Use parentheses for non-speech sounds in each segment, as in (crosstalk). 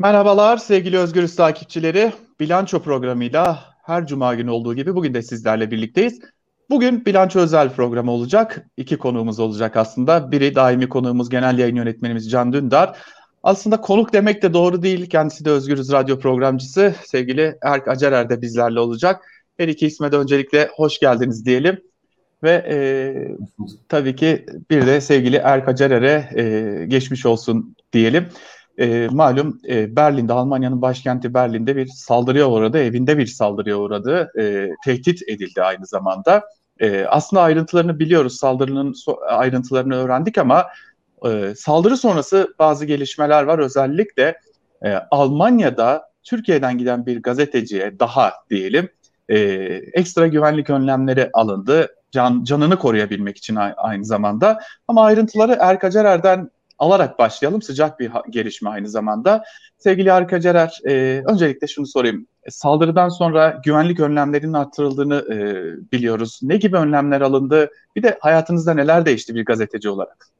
Merhabalar sevgili Özgürüz takipçileri. Bilanço programıyla her cuma günü olduğu gibi bugün de sizlerle birlikteyiz. Bugün bilanço özel programı olacak. İki konuğumuz olacak aslında. Biri daimi konuğumuz genel yayın yönetmenimiz Can Dündar. Aslında konuk demek de doğru değil. Kendisi de Özgürüz Radyo programcısı. Sevgili Erk Acerer de bizlerle olacak. Her iki isme de öncelikle hoş geldiniz diyelim. Ve e, tabii ki bir de sevgili Erk Acerer'e e, geçmiş olsun diyelim. E, malum e, Berlin'de, Almanya'nın başkenti Berlin'de bir saldırıya uğradı, evinde bir saldırıya uğradı, e, tehdit edildi aynı zamanda. E, aslında ayrıntılarını biliyoruz, saldırının so- ayrıntılarını öğrendik ama e, saldırı sonrası bazı gelişmeler var. Özellikle e, Almanya'da Türkiye'den giden bir gazeteciye daha diyelim e, ekstra güvenlik önlemleri alındı. Can, canını koruyabilmek için aynı zamanda. Ama ayrıntıları Erkacerer'den alarak başlayalım. Sıcak bir gelişme aynı zamanda. Sevgili Arkacerer, e, öncelikle şunu sorayım. E, saldırıdan sonra güvenlik önlemlerinin arttırıldığını e, biliyoruz. Ne gibi önlemler alındı? Bir de hayatınızda neler değişti bir gazeteci olarak?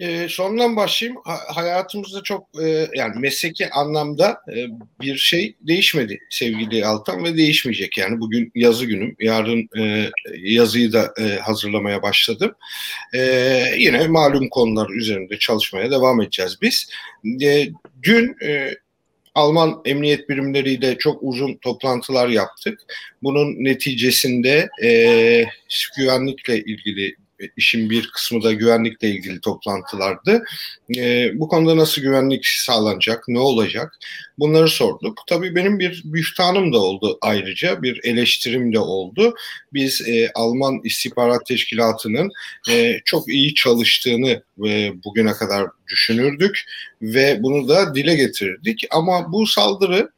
E, sondan başlayayım. Ha, hayatımızda çok e, yani mesleki anlamda e, bir şey değişmedi sevgili Altan ve değişmeyecek. Yani bugün yazı günüm. Yarın e, yazıyı da e, hazırlamaya başladım. E, yine malum konular üzerinde çalışmaya devam edeceğiz biz. E, dün e, Alman emniyet birimleriyle çok uzun toplantılar yaptık. Bunun neticesinde e, güvenlikle ilgili işin bir kısmı da güvenlikle ilgili toplantılardı. E, bu konuda nasıl güvenlik sağlanacak, ne olacak bunları sorduk. Tabii benim bir büftanım da oldu ayrıca, bir eleştirim de oldu. Biz e, Alman istihbarat teşkilatının e, çok iyi çalıştığını e, bugüne kadar düşünürdük ve bunu da dile getirdik. Ama bu saldırı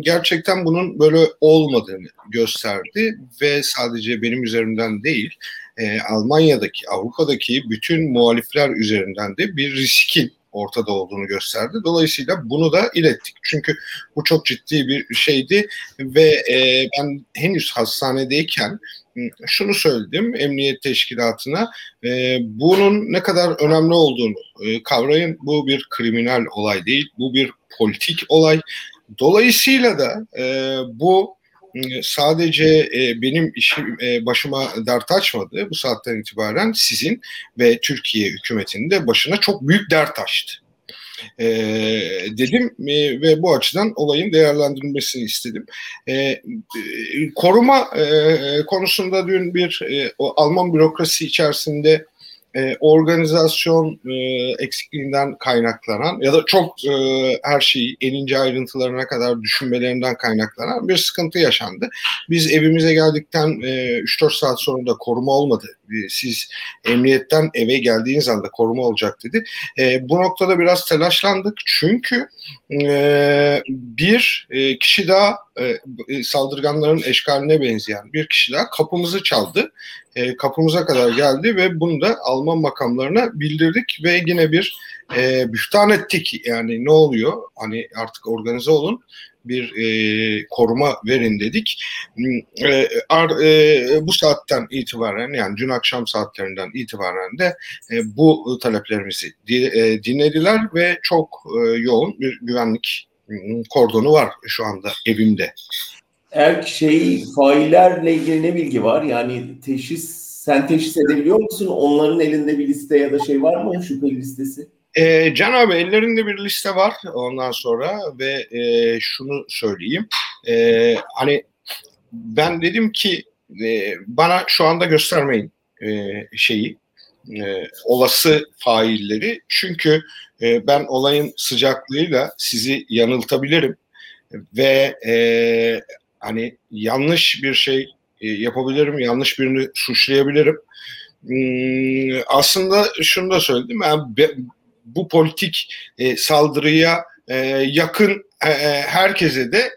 gerçekten bunun böyle olmadığını gösterdi ve sadece benim üzerimden değil e, Almanya'daki, Avrupa'daki bütün muhalifler üzerinden de bir riskin ortada olduğunu gösterdi. Dolayısıyla bunu da ilettik. Çünkü bu çok ciddi bir şeydi ve e, ben henüz hastanedeyken şunu söyledim emniyet teşkilatına e, bunun ne kadar önemli olduğunu e, kavrayın. Bu bir kriminal olay değil, bu bir politik olay. Dolayısıyla da e, bu sadece e, benim işim e, başıma dert açmadı. Bu saatten itibaren sizin ve Türkiye hükümetinin de başına çok büyük dert açtı. E, dedim e, ve bu açıdan olayın değerlendirilmesini istedim. E, e, koruma e, konusunda dün bir e, o Alman bürokrasi içerisinde e, organizasyon e, eksikliğinden kaynaklanan ya da çok e, her şeyi en ince ayrıntılarına kadar düşünmelerinden kaynaklanan bir sıkıntı yaşandı. Biz evimize geldikten e, 3-4 saat sonra da koruma olmadı. E, siz emniyetten eve geldiğiniz anda koruma olacak dedi. E, bu noktada biraz telaşlandık çünkü e, bir e, kişi daha e, e saldırganların eşkaline benzeyen bir kişi daha kapımızı çaldı e, kapımıza kadar geldi ve bunu da Alman makamlarına bildirdik ve yine bir e, büftan ettik. Yani ne oluyor? Hani artık organize olun bir e, koruma verin dedik. Hmm, e, ar, e, bu saatten itibaren yani dün akşam saatlerinden itibaren de e, bu taleplerimizi di, e, dinlediler ve çok e, yoğun bir güvenlik kordonu var şu anda evimde. Erk şey faillerle ilgili ne bilgi var? Yani teşhis sen teşhis edebiliyor musun? Onların elinde bir liste ya da şey var mı şüpheli listesi? E, Can abi ellerinde bir liste var ondan sonra ve e, şunu söyleyeyim. E, hani ben dedim ki e, bana şu anda göstermeyin e, şeyi e, olası failleri çünkü e, ben olayın sıcaklığıyla sizi yanıltabilirim ve e, hani yanlış bir şey e, yapabilirim, yanlış birini suçlayabilirim. Hmm, aslında şunu da söyledim. Yani bu politik e, saldırıya e, yakın herkese de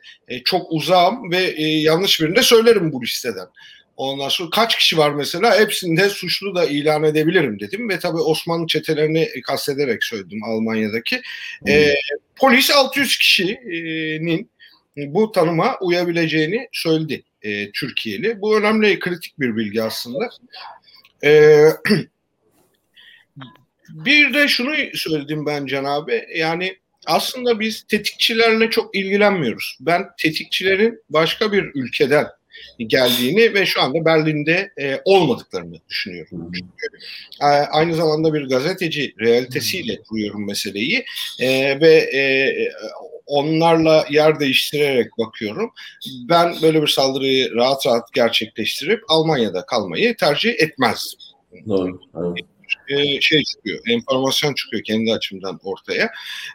çok uzağım ve yanlış birini de söylerim bu listeden. Ondan sonra kaç kişi var mesela hepsinde suçlu da ilan edebilirim dedim ve tabii Osmanlı çetelerini kastederek söyledim Almanya'daki. Hmm. E, polis 600 kişinin bu tanıma uyabileceğini söyledi e, Türkiye'li. Bu önemli, kritik bir bilgi aslında. E, (clears throat) bir de şunu söyledim ben Can abi, yani aslında biz tetikçilerle çok ilgilenmiyoruz. Ben tetikçilerin başka bir ülkeden geldiğini ve şu anda Berlin'de e, olmadıklarını düşünüyorum. Çünkü e, aynı zamanda bir gazeteci realitesiyle kuruyorum meseleyi e, ve e, onlarla yer değiştirerek bakıyorum. Ben böyle bir saldırıyı rahat rahat gerçekleştirip Almanya'da kalmayı tercih etmezdim. Doğru. Evet e, şey çıkıyor, enformasyon çıkıyor kendi açımdan ortaya.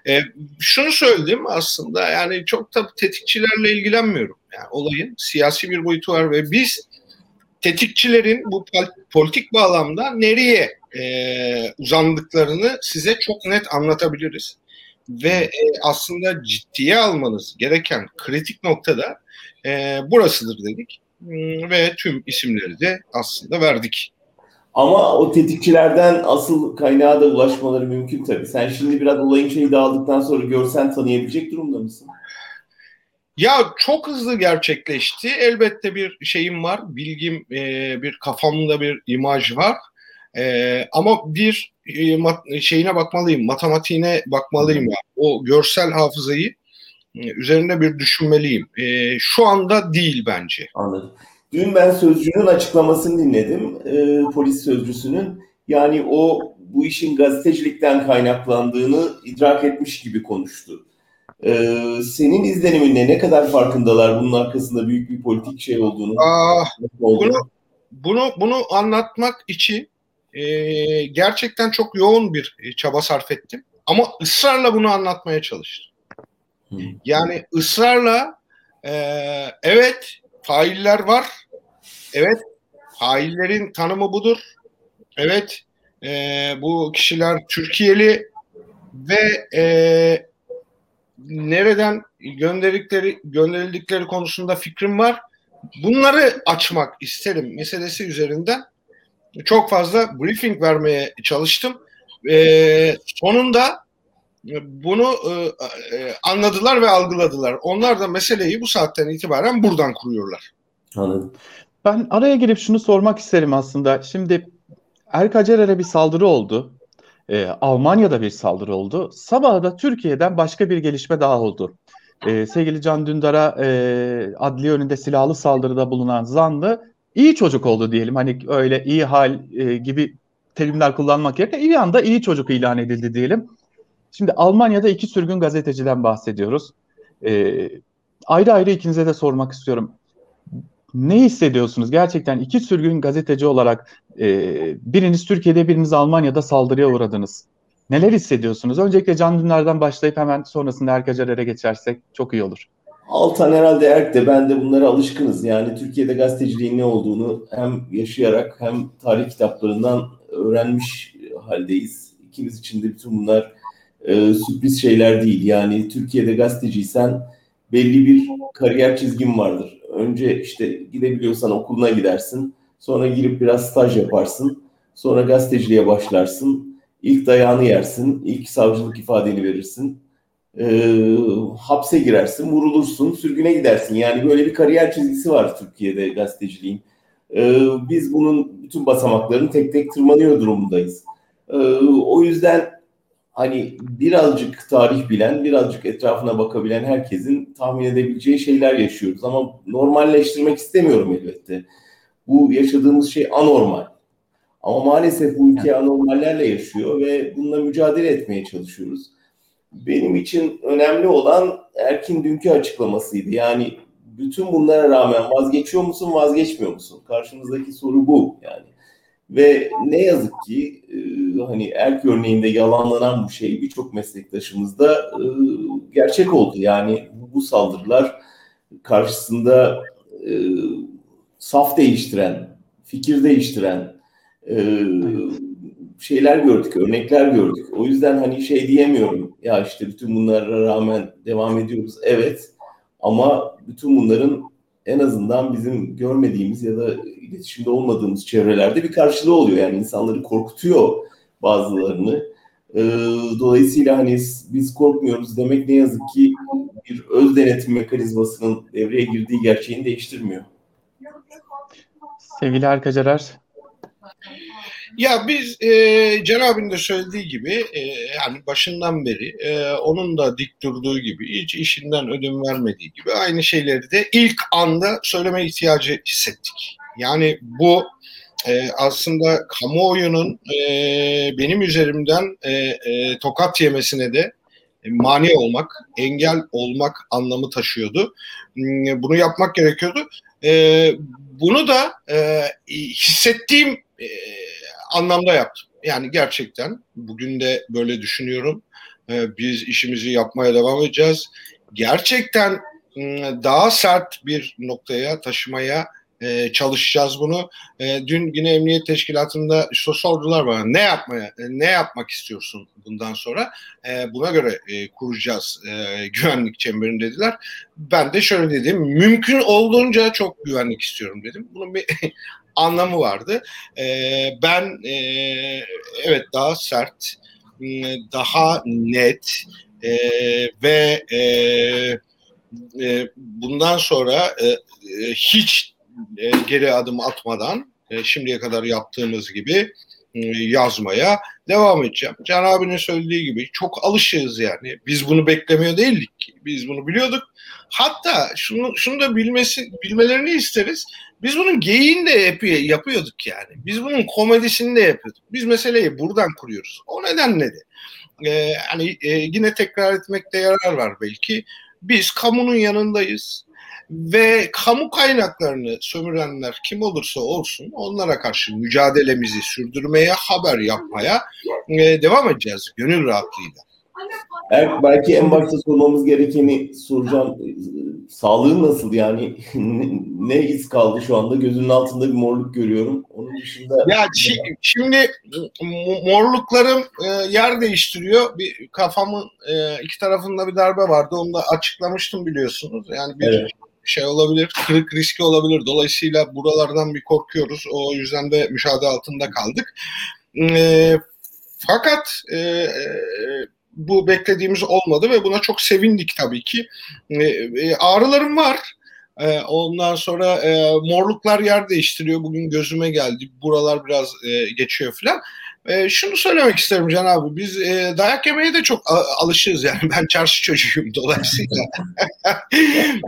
E, şunu söyleyeyim aslında yani çok da tetikçilerle ilgilenmiyorum. Yani olayın siyasi bir boyutu var ve biz tetikçilerin bu politik bağlamda nereye e, uzandıklarını size çok net anlatabiliriz. Ve e, aslında ciddiye almanız gereken kritik noktada e, burasıdır dedik. Hmm, ve tüm isimleri de aslında verdik. Ama o tetikçilerden asıl kaynağa da ulaşmaları mümkün tabii. Sen şimdi biraz olayın şeyi dağıldıktan sonra görsen tanıyabilecek durumda mısın? Ya çok hızlı gerçekleşti. Elbette bir şeyim var, bilgim, e, bir kafamda bir imaj var. E, ama bir e, mat, şeyine bakmalıyım, matematiğine bakmalıyım. Yani. O görsel hafızayı e, üzerinde bir düşünmeliyim. E, şu anda değil bence. Anladım. Dün ben sözcünün açıklamasını dinledim. E, polis sözcüsünün. Yani o bu işin gazetecilikten kaynaklandığını idrak etmiş gibi konuştu. E, senin izlenimin ne? Kadar farkındalar bunun arkasında büyük bir politik şey olduğunu? Aa, bunu, bunu, bunu anlatmak için e, gerçekten çok yoğun bir çaba sarf ettim. Ama ısrarla bunu anlatmaya çalıştım. Yani ısrarla e, evet failler var. Evet, faillerin tanımı budur. Evet, e, bu kişiler Türkiye'li ve e, nereden gönderildikleri gönderildikleri konusunda fikrim var. Bunları açmak isterim meselesi üzerinden çok fazla briefing vermeye çalıştım. E, sonunda bunu e, e, anladılar ve algıladılar. Onlar da meseleyi bu saatten itibaren buradan kuruyorlar. Anladım. Ben araya girip şunu sormak isterim aslında. Şimdi Erkacerer'e bir saldırı oldu. Ee, Almanya'da bir saldırı oldu. Sabah da Türkiye'den başka bir gelişme daha oldu. Ee, sevgili Can Dündar'a e, adli önünde silahlı saldırıda bulunan zanlı iyi çocuk oldu diyelim. Hani öyle iyi hal e, gibi terimler kullanmak yerine iyi anda iyi çocuk ilan edildi diyelim. Şimdi Almanya'da iki sürgün gazeteciden bahsediyoruz. Ee, ayrı ayrı ikinize de sormak istiyorum. Ne hissediyorsunuz? Gerçekten iki sürgün gazeteci olarak e, biriniz Türkiye'de biriniz Almanya'da saldırıya uğradınız. Neler hissediyorsunuz? Öncelikle Can Dünler'den başlayıp hemen sonrasında Erkacarer'e geçersek çok iyi olur. Altan herhalde Erk de ben de bunlara alışkınız. Yani Türkiye'de gazeteciliğin ne olduğunu hem yaşayarak hem tarih kitaplarından öğrenmiş haldeyiz. İkimiz için de bütün bunlar e, sürpriz şeyler değil. Yani Türkiye'de gazeteciysen belli bir kariyer çizgin vardır. Önce işte gidebiliyorsan okuluna gidersin. Sonra girip biraz staj yaparsın. Sonra gazeteciliğe başlarsın. İlk dayağını yersin. ilk savcılık ifadeni verirsin. E, hapse girersin, vurulursun, sürgüne gidersin. Yani böyle bir kariyer çizgisi var Türkiye'de gazeteciliğin. E, biz bunun bütün basamaklarını tek tek tırmanıyor durumundayız. E, o yüzden hani birazcık tarih bilen, birazcık etrafına bakabilen herkesin tahmin edebileceği şeyler yaşıyoruz. Ama normalleştirmek istemiyorum elbette. Bu yaşadığımız şey anormal. Ama maalesef bu ülke anormallerle yaşıyor ve bununla mücadele etmeye çalışıyoruz. Benim için önemli olan Erkin dünkü açıklamasıydı. Yani bütün bunlara rağmen vazgeçiyor musun, vazgeçmiyor musun? Karşımızdaki soru bu yani. Ve ne yazık ki e, hani erk örneğinde yalanlanan bu şey birçok meslektaşımızda e, gerçek oldu. Yani bu saldırılar karşısında e, saf değiştiren, fikir değiştiren e, şeyler gördük, örnekler gördük. O yüzden hani şey diyemiyorum. Ya işte bütün bunlara rağmen devam ediyoruz. Evet ama bütün bunların en azından bizim görmediğimiz ya da iletişimde olmadığımız çevrelerde bir karşılığı oluyor. Yani insanları korkutuyor bazılarını. Ee, dolayısıyla hani biz korkmuyoruz demek ne yazık ki bir öz denetim mekanizmasının devreye girdiği gerçeğini değiştirmiyor. Sevgili Arkacarar. Ya biz e, Can abinin de söylediği gibi e, yani başından beri e, onun da dik durduğu gibi hiç işinden ödün vermediği gibi aynı şeyleri de ilk anda söyleme ihtiyacı hissettik. Yani bu e, aslında kamuoyunun e, benim üzerimden e, e, tokat yemesine de mani olmak, engel olmak anlamı taşıyordu. Hmm, bunu yapmak gerekiyordu. E, bunu da e, hissettiğim e, anlamda yaptım. Yani gerçekten bugün de böyle düşünüyorum. E, biz işimizi yapmaya devam edeceğiz. Gerçekten ıı, daha sert bir noktaya taşımaya e, çalışacağız bunu. E, dün yine Emniyet Teşkilatı'nda işte sordular bana ne yapmaya, e, ne yapmak istiyorsun bundan sonra? E, buna göre e, kuracağız e, güvenlik çemberini dediler. Ben de şöyle dedim, mümkün olduğunca çok güvenlik istiyorum dedim. Bunun bir (laughs) anlamı vardı. E, ben e, evet daha sert, daha net e, ve e, e, bundan sonra e, e hiç e, geri adım atmadan e, şimdiye kadar yaptığımız gibi e, yazmaya devam edeceğim. Can abinin söylediği gibi çok alışığız yani. Biz bunu beklemiyor değildik. Biz bunu biliyorduk. Hatta şunu, şunu da bilmesi, bilmelerini isteriz. Biz bunun geyiğini de yap yapıyorduk yani. Biz bunun komedisini de yapıyorduk. Biz meseleyi buradan kuruyoruz. O nedenle de. Ee, hani e, yine tekrar etmekte yarar var belki. Biz kamunun yanındayız ve kamu kaynaklarını sömürenler kim olursa olsun onlara karşı mücadelemizi sürdürmeye, haber yapmaya e, devam edeceğiz gönül rahatlığıyla. Evet, belki en başta sormamız gerekeni soracağım. Sağlığın nasıl yani? ne iz kaldı şu anda? Gözünün altında bir morluk görüyorum. Onun dışında... Ya şimdi morluklarım e, yer değiştiriyor. Bir kafamın e, iki tarafında bir darbe vardı. Onu da açıklamıştım biliyorsunuz. Yani bir evet şey olabilir, kırık riski olabilir. Dolayısıyla buralardan bir korkuyoruz. O yüzden de müşahede altında kaldık. E, fakat e, bu beklediğimiz olmadı ve buna çok sevindik tabii ki. E, e, ağrılarım var. E, ondan sonra e, morluklar yer değiştiriyor. Bugün gözüme geldi. Buralar biraz e, geçiyor falan. E, şunu söylemek isterim Can abi. Biz e, dayak yemeye de çok alışığız yani. Ben çarşı çocuğuyum dolayısıyla.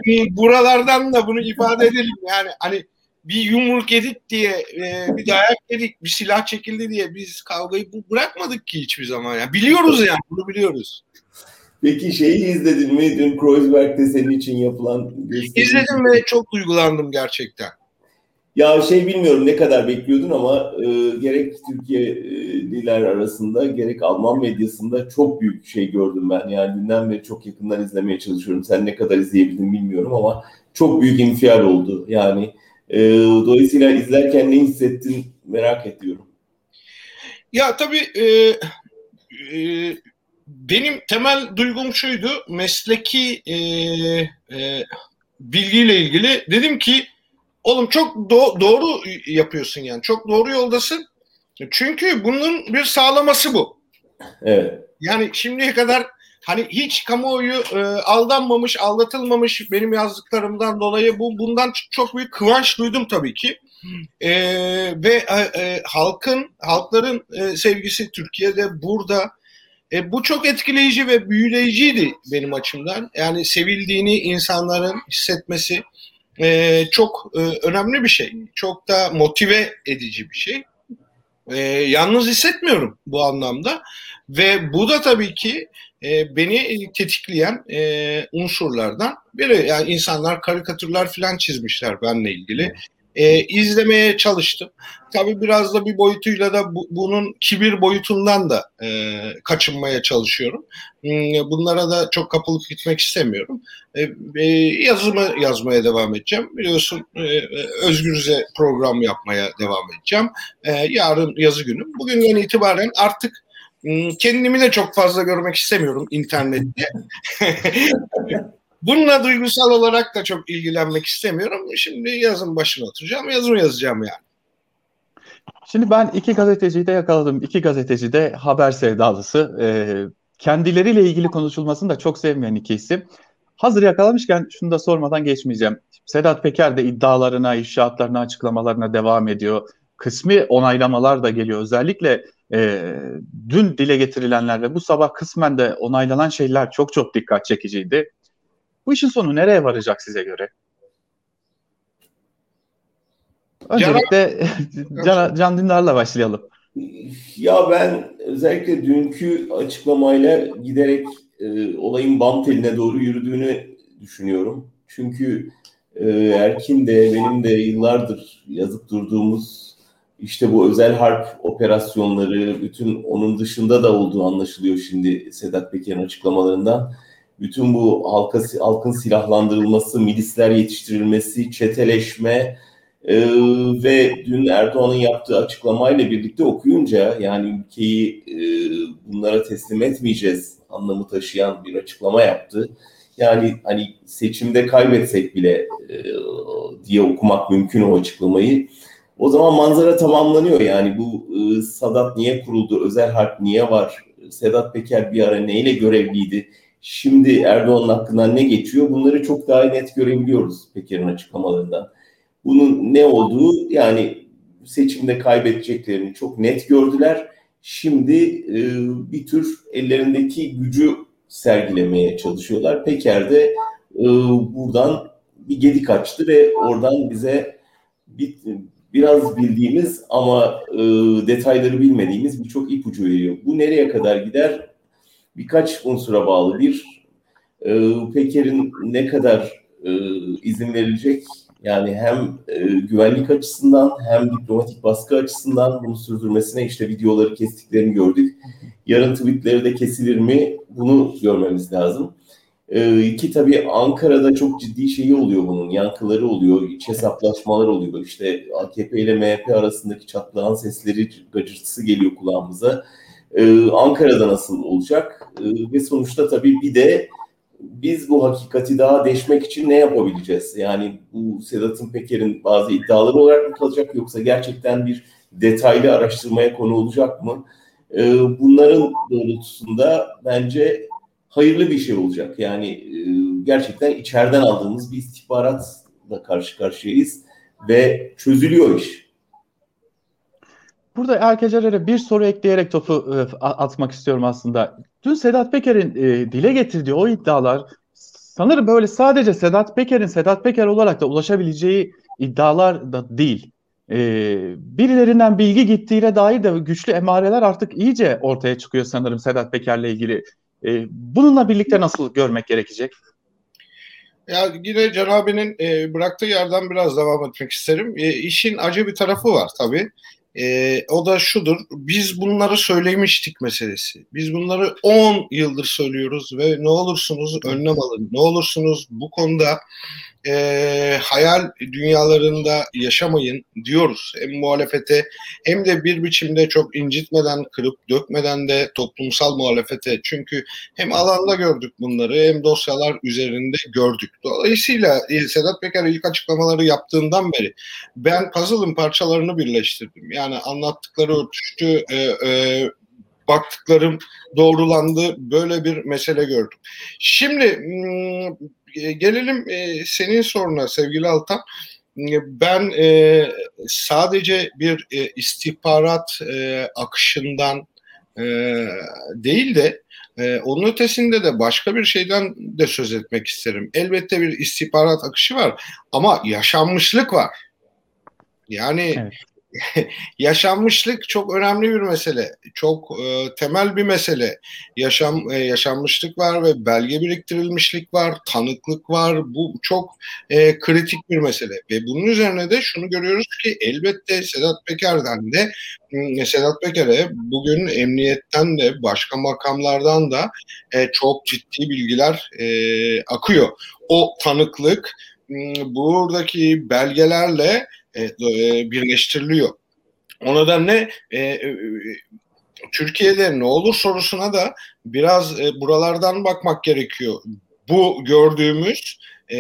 (laughs) Buralardan da bunu ifade edelim. Yani hani bir yumruk yedik diye, e, bir dayak yedik, bir silah çekildi diye biz kavgayı bırakmadık ki hiçbir zaman. Yani biliyoruz yani, bunu biliyoruz. Peki şeyi izledin mi? Dün Kreuzberg'de senin için yapılan. İzledim ve çok duygulandım gerçekten. Ya şey bilmiyorum ne kadar bekliyordun ama e, gerek Türkiye'liler arasında gerek Alman medyasında çok büyük şey gördüm ben. Yani dünden beri çok yakından izlemeye çalışıyorum. Sen ne kadar izleyebildin bilmiyorum ama çok büyük infial oldu. Yani e, dolayısıyla izlerken ne hissettin merak ediyorum. Ya tabii e, e, benim temel duygum şuydu. Mesleki e, e, bilgiyle ilgili dedim ki Oğlum çok do- doğru yapıyorsun yani. Çok doğru yoldasın. Çünkü bunun bir sağlaması bu. Evet. Yani şimdiye kadar hani hiç kamuoyu e, aldanmamış, aldatılmamış benim yazdıklarımdan dolayı bu bundan çok büyük kıvanç duydum tabii ki. E, ve e, e, halkın, halkların e, sevgisi Türkiye'de burada. E, bu çok etkileyici ve büyüleyiciydi benim açımdan. Yani sevildiğini insanların hissetmesi e, çok e, önemli bir şey. Çok da motive edici bir şey. E, yalnız hissetmiyorum bu anlamda. Ve bu da tabii ki e, beni tetikleyen e, unsurlardan biri. Yani insanlar karikatürler falan çizmişler benimle ilgili e, izlemeye çalıştım. Tabii biraz da bir boyutuyla da bu, bunun kibir boyutundan da e, kaçınmaya çalışıyorum. Hmm, bunlara da çok kapılıp gitmek istemiyorum. E, e, yazımı yazmaya devam edeceğim. Biliyorsun e, e Özgürüz'e program yapmaya devam edeceğim. E, yarın yazı günüm. Bugünden itibaren artık hmm, kendimi de çok fazla görmek istemiyorum internette. (laughs) Bununla duygusal olarak da çok ilgilenmek istemiyorum. Şimdi yazın başına oturacağım, yazımı yazacağım yani. Şimdi ben iki gazeteciyi de yakaladım. İki gazeteci de haber sevdalısı. Ee, kendileriyle ilgili konuşulmasını da çok sevmeyen iki isim. Hazır yakalamışken şunu da sormadan geçmeyeceğim. Sedat Peker de iddialarına, inşaatlarına, açıklamalarına devam ediyor. kısmi onaylamalar da geliyor. Özellikle e, dün dile getirilenler ve bu sabah kısmen de onaylanan şeyler çok çok dikkat çekiciydi. Bu işin sonu nereye varacak size göre? Öncelikle Can, Can Dündar'la başlayalım. Ya ben özellikle dünkü açıklamayla giderek e, olayın bam teline doğru yürüdüğünü düşünüyorum. Çünkü e, Erkin de benim de yıllardır yazıp durduğumuz işte bu özel harp operasyonları, bütün onun dışında da olduğu anlaşılıyor şimdi Sedat Peker'in açıklamalarından. Bütün bu halka, halkın silahlandırılması, milisler yetiştirilmesi, çeteleşme, ee, ve dün Erdoğan'ın yaptığı açıklamayla birlikte okuyunca yani ülkeyi e, bunlara teslim etmeyeceğiz anlamı taşıyan bir açıklama yaptı. Yani hani seçimde kaybetsek bile e, diye okumak mümkün o açıklamayı. O zaman manzara tamamlanıyor yani bu e, Sadat niye kuruldu, özel harp niye var, Sedat Peker bir ara neyle görevliydi, şimdi Erdoğan'ın hakkından ne geçiyor bunları çok daha net görebiliyoruz Peker'in açıklamalarından. Bunun ne olduğu yani seçimde kaybedeceklerini çok net gördüler. Şimdi e, bir tür ellerindeki gücü sergilemeye çalışıyorlar. Peker de e, buradan bir gedik açtı ve oradan bize bir, biraz bildiğimiz ama e, detayları bilmediğimiz birçok ipucu veriyor. Bu nereye kadar gider? Birkaç unsura bağlı. Bir, e, Peker'in ne kadar e, izin verilecek yani hem e, güvenlik açısından hem diplomatik baskı açısından bunu sürdürmesine işte videoları kestiklerini gördük. Yarın tweetleri de kesilir mi bunu görmemiz lazım. E, iki tabii Ankara'da çok ciddi şeyi oluyor bunun. Yankıları oluyor, iç hesaplaşmalar oluyor. İşte AKP ile MHP arasındaki çatlağın sesleri, gacırtısı geliyor kulağımıza. E, Ankara'da nasıl olacak? E, ve sonuçta tabii bir de biz bu hakikati daha deşmek için ne yapabileceğiz? Yani bu Sedat'ın Peker'in bazı iddiaları olarak mı kalacak yoksa gerçekten bir detaylı araştırmaya konu olacak mı? Ee, bunların doğrultusunda bence hayırlı bir şey olacak. Yani e, gerçekten içeriden aldığımız bir istihbaratla karşı karşıyayız ve çözülüyor iş. Burada Erkecer'e bir soru ekleyerek topu e, atmak istiyorum aslında. Dün Sedat Peker'in e, dile getirdiği o iddialar sanırım böyle sadece Sedat Peker'in Sedat Peker olarak da ulaşabileceği iddialar da değil. E, birilerinden bilgi gittiğine dair de güçlü emareler artık iyice ortaya çıkıyor sanırım Sedat Peker'le ilgili. Bununla birlikte nasıl görmek gerekecek? Ya yine Can abinin e, bıraktığı yerden biraz devam etmek isterim. E, işin acı bir tarafı var tabii. E, o da şudur. Biz bunları söylemiştik meselesi. Biz bunları 10 yıldır söylüyoruz ve ne olursunuz önlem alın. Ne olursunuz bu konuda e, hayal dünyalarında yaşamayın diyoruz. Hem muhalefete hem de bir biçimde çok incitmeden, kırıp dökmeden de toplumsal muhalefete. Çünkü hem alanda gördük bunları hem dosyalar üzerinde gördük. Dolayısıyla e, Sedat Peker ilk açıklamaları yaptığından beri ben puzzle'ın parçalarını birleştirdim. Yani anlattıkları örtüştü, e, e, baktıklarım doğrulandı. Böyle bir mesele gördüm. Şimdi hmm, gelelim e, senin soruna sevgili Altan. Ben e, sadece bir e, istihbarat e, akışından e, değil de e, onun ötesinde de başka bir şeyden de söz etmek isterim. Elbette bir istihbarat akışı var ama yaşanmışlık var. Yani evet. (laughs) yaşanmışlık çok önemli bir mesele. Çok e, temel bir mesele. Yaşam e, yaşanmışlık var ve belge biriktirilmişlik var, tanıklık var. Bu çok e, kritik bir mesele. Ve bunun üzerine de şunu görüyoruz ki elbette Sedat Peker'den de Sedat Peker'e bugün emniyetten de başka makamlardan da e, çok ciddi bilgiler e, akıyor. O tanıklık buradaki belgelerle e, e, birleştiriliyor. O nedenle e, e, Türkiye'de ne olur sorusuna da biraz e, buralardan bakmak gerekiyor. Bu gördüğümüz e,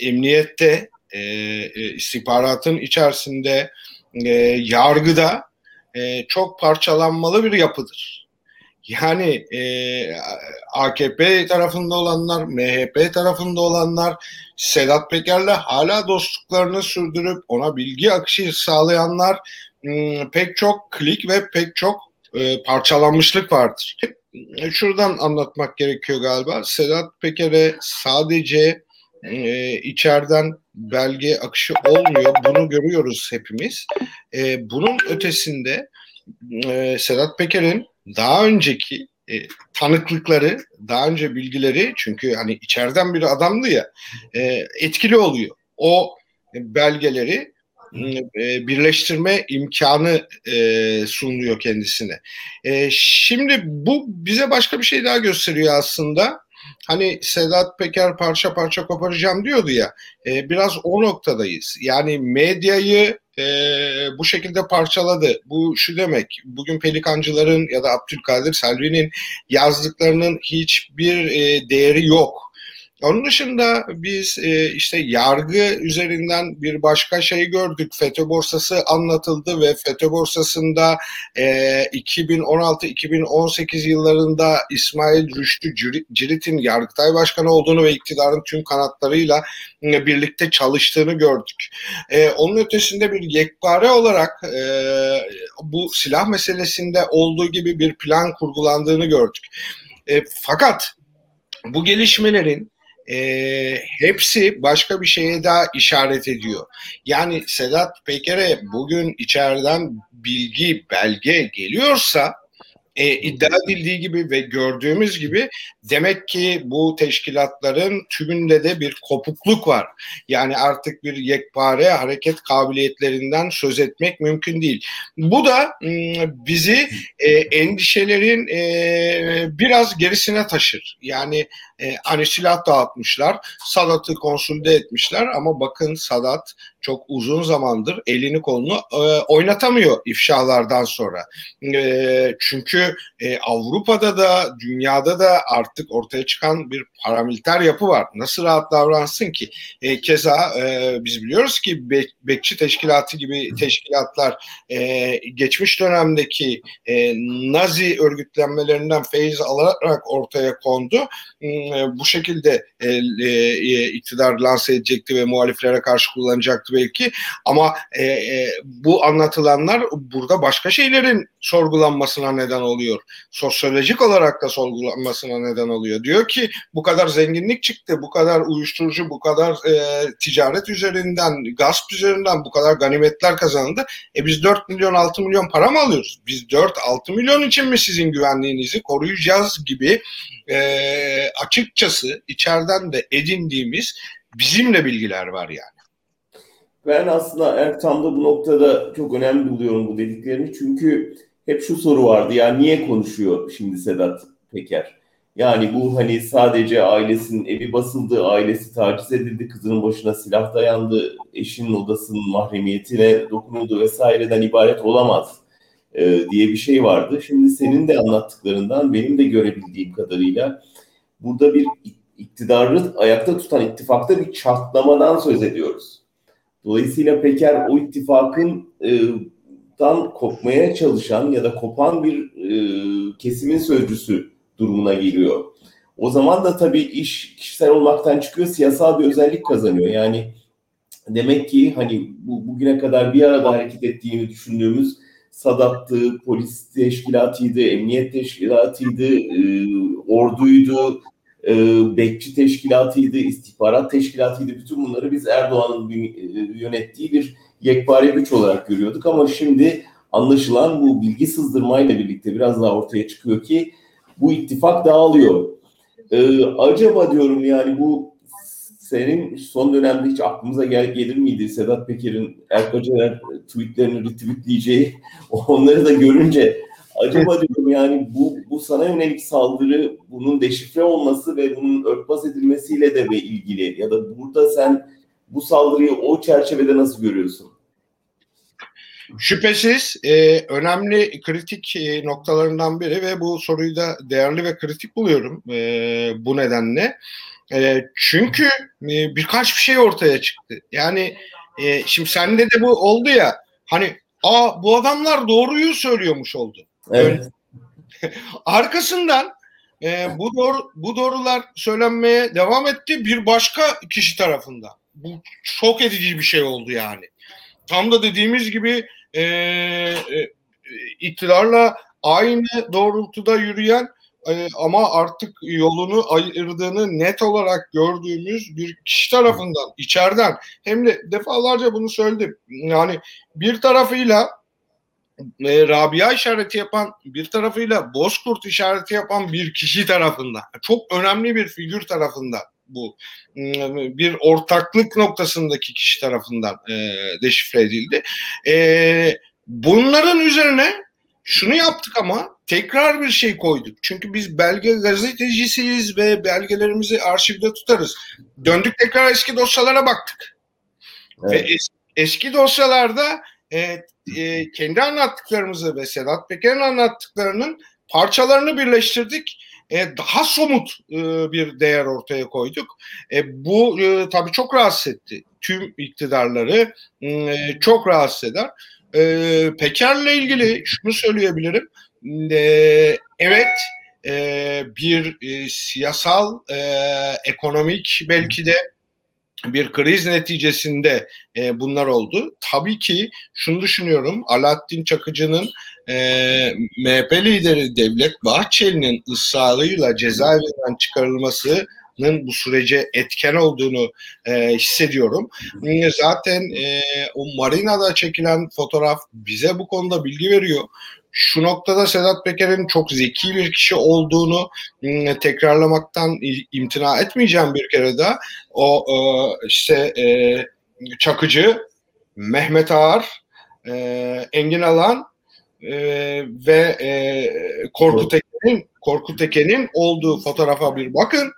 emniyette, e, istihbaratın içerisinde, e, yargıda e, çok parçalanmalı bir yapıdır. Yani e, AKP tarafında olanlar, MHP tarafında olanlar, Sedat Peker'le hala dostluklarını sürdürüp ona bilgi akışı sağlayanlar hmm, pek çok klik ve pek çok e, parçalanmışlık vardır. E, şuradan anlatmak gerekiyor galiba. Sedat Peker'e sadece e, içeriden belge akışı olmuyor. Bunu görüyoruz hepimiz. E, bunun ötesinde e, Sedat Peker'in daha önceki e, tanıklıkları, daha önce bilgileri çünkü hani içeriden bir adamdı ya e, etkili oluyor. O belgeleri e, birleştirme imkanı e, sunuluyor kendisine. E, şimdi bu bize başka bir şey daha gösteriyor aslında. Hani Sedat Peker parça parça koparacağım diyordu ya. E, biraz o noktadayız. Yani medyayı e, bu şekilde parçaladı. Bu şu demek. Bugün Pelikancıların ya da Abdülkadir Selvi'nin yazdıklarının hiçbir e, değeri yok onun dışında biz e, işte yargı üzerinden bir başka şey gördük. FETÖ borsası anlatıldı ve FETÖ borsasında e, 2016-2018 yıllarında İsmail Rüştü Cirit'in Yargıtay Başkanı olduğunu ve iktidarın tüm kanatlarıyla e, birlikte çalıştığını gördük. E, onun ötesinde bir yekpare olarak e, bu silah meselesinde olduğu gibi bir plan kurgulandığını gördük. E, fakat bu gelişmelerin e, hepsi başka bir şeye daha işaret ediyor. Yani Sedat Peker'e bugün içeriden bilgi, belge geliyorsa e, iddia edildiği gibi ve gördüğümüz gibi demek ki bu teşkilatların tümünde de bir kopukluk var. Yani artık bir yekpare hareket kabiliyetlerinden söz etmek mümkün değil. Bu da bizi e, endişelerin e, biraz gerisine taşır. Yani e, hani silah dağıtmışlar, Sadat'ı konsulde etmişler ama bakın Sadat çok uzun zamandır elini kolunu e, oynatamıyor ifşalardan sonra. E, çünkü e, Avrupa'da da dünyada da artık ortaya çıkan bir paramiliter yapı var. Nasıl rahat davransın ki? E, keza e, biz biliyoruz ki be, bekçi teşkilatı gibi teşkilatlar e, geçmiş dönemdeki e, Nazi örgütlenmelerinden feyiz alarak ortaya kondu. E, bu şekilde e, e, iktidar lanse edecekti ve muhaliflere karşı kullanacaktı belki. Ama e, e, bu anlatılanlar burada başka şeylerin sorgulanmasına neden oluyor. Sosyolojik olarak da sorgulanmasına neden oluyor. Diyor ki bu kadar zenginlik çıktı, bu kadar uyuşturucu, bu kadar e, ticaret üzerinden, gasp üzerinden bu kadar ganimetler kazanıldı. E biz 4 milyon 6 milyon para mı alıyoruz? Biz 4-6 milyon için mi sizin güvenliğinizi koruyacağız gibi e, açıkçası içeriden de edindiğimiz bizimle bilgiler var yani. Ben aslında Ertam'da bu noktada çok önemli buluyorum bu dediklerini. Çünkü hep şu soru vardı ya niye konuşuyor şimdi Sedat Peker? Yani bu hani sadece ailesinin evi basıldı, ailesi taciz edildi, kızının başına silah dayandı, eşinin odasının mahremiyetine dokunuldu vesaireden ibaret olamaz e, diye bir şey vardı. Şimdi senin de anlattıklarından benim de görebildiğim kadarıyla burada bir iktidarı ayakta tutan ittifakta bir çatlamadan söz ediyoruz. Dolayısıyla Peker o ittifakın e, dan kopmaya çalışan ya da kopan bir e, kesimin sözcüsü durumuna geliyor. O zaman da tabii iş kişisel olmaktan çıkıyor, siyasal bir özellik kazanıyor. Yani demek ki hani bu, bugüne kadar bir arada hareket ettiğini düşündüğümüz Sadat'tı, polis teşkilatıydı, emniyet teşkilatıydı, e, orduydu, e, bekçi teşkilatıydı, istihbarat teşkilatıydı. Bütün bunları biz Erdoğan'ın e, yönettiği bir yekpare güç olarak görüyorduk ama şimdi anlaşılan bu bilgi sızdırmayla birlikte biraz daha ortaya çıkıyor ki bu ittifak dağılıyor. Ee, acaba diyorum yani bu senin son dönemde hiç aklımıza gel gelir miydi Sedat Peker'in Erkacaner tweetlerini retweetleyeceği (laughs) onları da görünce acaba diyorum yani bu, bu sana yönelik saldırı bunun deşifre olması ve bunun örtbas edilmesiyle de ve ilgili ya da burada sen bu saldırıyı o çerçevede nasıl görüyorsun? Şüphesiz e, önemli kritik e, noktalarından biri ve bu soruyu da değerli ve kritik buluyorum e, bu nedenle. E, çünkü e, birkaç bir şey ortaya çıktı. Yani e, şimdi sende de bu oldu ya hani aa bu adamlar doğruyu söylüyormuş oldu. Evet. (laughs) Arkasından e, bu doğru bu doğrular söylenmeye devam etti bir başka kişi tarafından. Bu şok edici bir şey oldu yani. Tam da dediğimiz gibi e, e, iktidarla aynı doğrultuda yürüyen e, ama artık yolunu ayırdığını net olarak gördüğümüz bir kişi tarafından içeriden hem de defalarca bunu söyledim. Yani bir tarafıyla e, Rabia işareti yapan bir tarafıyla Bozkurt işareti yapan bir kişi tarafından çok önemli bir figür tarafından bu bir ortaklık noktasındaki kişi tarafından e, deşifre edildi. E, bunların üzerine şunu yaptık ama tekrar bir şey koyduk. Çünkü biz belge gazetecisiyiz ve belgelerimizi arşivde tutarız. Döndük tekrar eski dosyalara baktık. Evet. Ve es, eski dosyalarda e, e, kendi anlattıklarımızı ve Sedat Peker'in anlattıklarının parçalarını birleştirdik. E, daha somut e, bir değer ortaya koyduk. E, bu e, tabii çok rahatsız etti. Tüm iktidarları e, çok rahatsız eder. E, Peker'le ilgili şunu söyleyebilirim. E, evet e, bir e, siyasal, e, ekonomik belki de bir kriz neticesinde e, bunlar oldu. Tabii ki şunu düşünüyorum. Alaaddin Çakıcı'nın e, MHP lideri Devlet Bahçeli'nin ısrarıyla cezaevinden çıkarılması bu sürece etken olduğunu e, hissediyorum. Zaten e, o marinada çekilen fotoğraf bize bu konuda bilgi veriyor şu noktada Sedat Peker'in çok zeki bir kişi olduğunu ıı, tekrarlamaktan imtina etmeyeceğim bir kere daha. O ıı, işte e, Çakıcı, Mehmet Ağar, e, Engin Alan e, ve Korkut Eken'in Korkut Eken'in olduğu fotoğrafa bir bakın.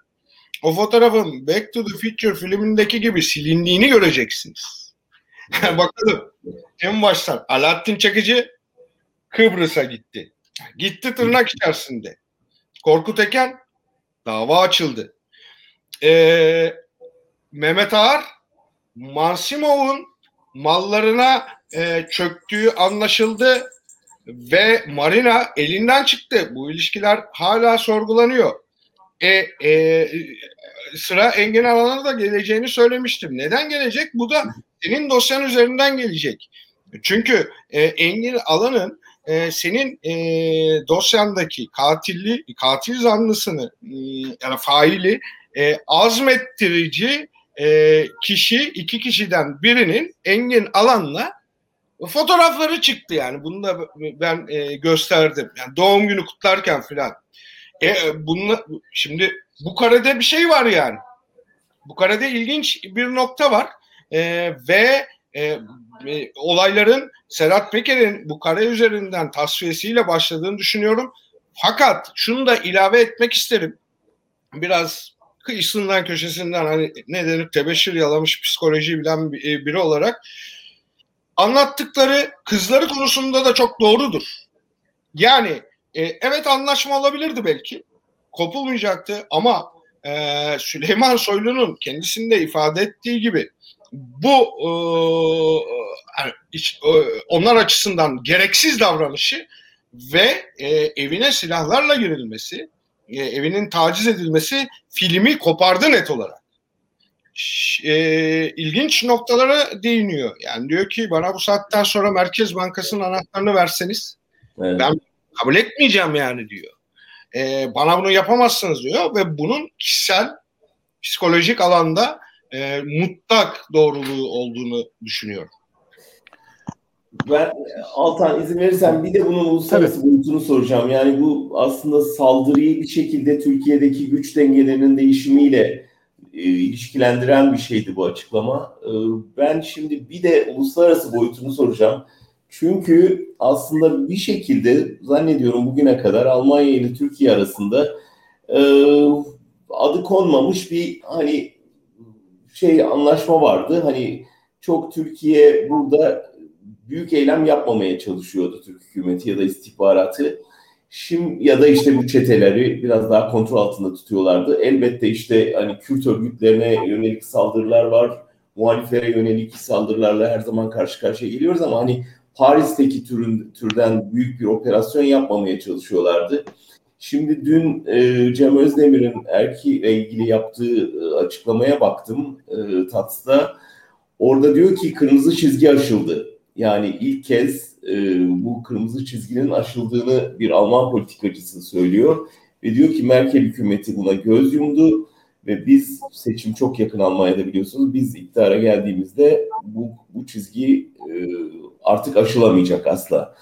O fotoğrafın Back to the Future filmindeki gibi silindiğini göreceksiniz. (laughs) Bakalım en baştan Alaaddin Çakıcı Kıbrıs'a gitti. Gitti tırnak içerisinde. Korkut Eken dava açıldı. Ee, Mehmet Ağar Mansimov'un mallarına e, çöktüğü anlaşıldı ve Marina elinden çıktı. Bu ilişkiler hala sorgulanıyor. E, e, sıra Engin Alan'a da geleceğini söylemiştim. Neden gelecek? Bu da senin dosyan üzerinden gelecek. Çünkü e, Engin Alan'ın e, senin e, dosyandaki katilli katil zanlısını e, yani faili e, azmettirici e, kişi iki kişiden birinin Engin Alan'la fotoğrafları çıktı yani. Bunu da ben e, gösterdim. Yani doğum günü kutlarken filan. E, bununla, şimdi bu karede bir şey var yani. Bu karede ilginç bir nokta var. E, ve e, e, olayların Serhat Peker'in bu kare üzerinden tasfiyesiyle başladığını düşünüyorum. Fakat şunu da ilave etmek isterim. Biraz kıyısından köşesinden hani ne denir tebeşir yalamış psikoloji bilen e, biri olarak anlattıkları kızları konusunda da çok doğrudur. Yani e, evet anlaşma olabilirdi belki. Kopulmayacaktı ama e, Süleyman Soylu'nun kendisinde ifade ettiği gibi bu e, e, onlar açısından gereksiz davranışı ve e, evine silahlarla girilmesi, e, evinin taciz edilmesi filmi kopardı net olarak. E, ilginç noktalara değiniyor. Yani diyor ki bana bu saatten sonra Merkez Bankası'nın anahtarını verseniz evet. ben kabul etmeyeceğim yani diyor. E, bana bunu yapamazsınız diyor ve bunun kişisel psikolojik alanda e, mutlak doğruluğu olduğunu düşünüyorum. Ben Altan izin verirsen bir de bunun uluslararası Tabii. boyutunu soracağım. Yani bu aslında saldırıyı bir şekilde Türkiye'deki güç dengelerinin değişimiyle e, ilişkilendiren bir şeydi bu açıklama. E, ben şimdi bir de uluslararası boyutunu soracağım. Çünkü aslında bir şekilde zannediyorum bugüne kadar Almanya ile Türkiye arasında e, adı konmamış bir hani şey anlaşma vardı. Hani çok Türkiye burada büyük eylem yapmamaya çalışıyordu Türk hükümeti ya da istihbaratı. Şimdi ya da işte bu çeteleri biraz daha kontrol altında tutuyorlardı. Elbette işte hani Kürt örgütlerine yönelik saldırılar var. Muhaliflere yönelik saldırılarla her zaman karşı karşıya geliyoruz ama hani Paris'teki türün, türden büyük bir operasyon yapmamaya çalışıyorlardı. Şimdi dün e, Cem Özdemir'in Erki ile ilgili yaptığı e, açıklamaya baktım e, TATS'da. Orada diyor ki kırmızı çizgi aşıldı. Yani ilk kez e, bu kırmızı çizginin aşıldığını bir Alman politikacısı söylüyor. Ve diyor ki Merkel hükümeti buna göz yumdu ve biz seçim çok yakın Almanya'da biliyorsunuz. Biz iktidara geldiğimizde bu, bu çizgi e, artık aşılamayacak asla.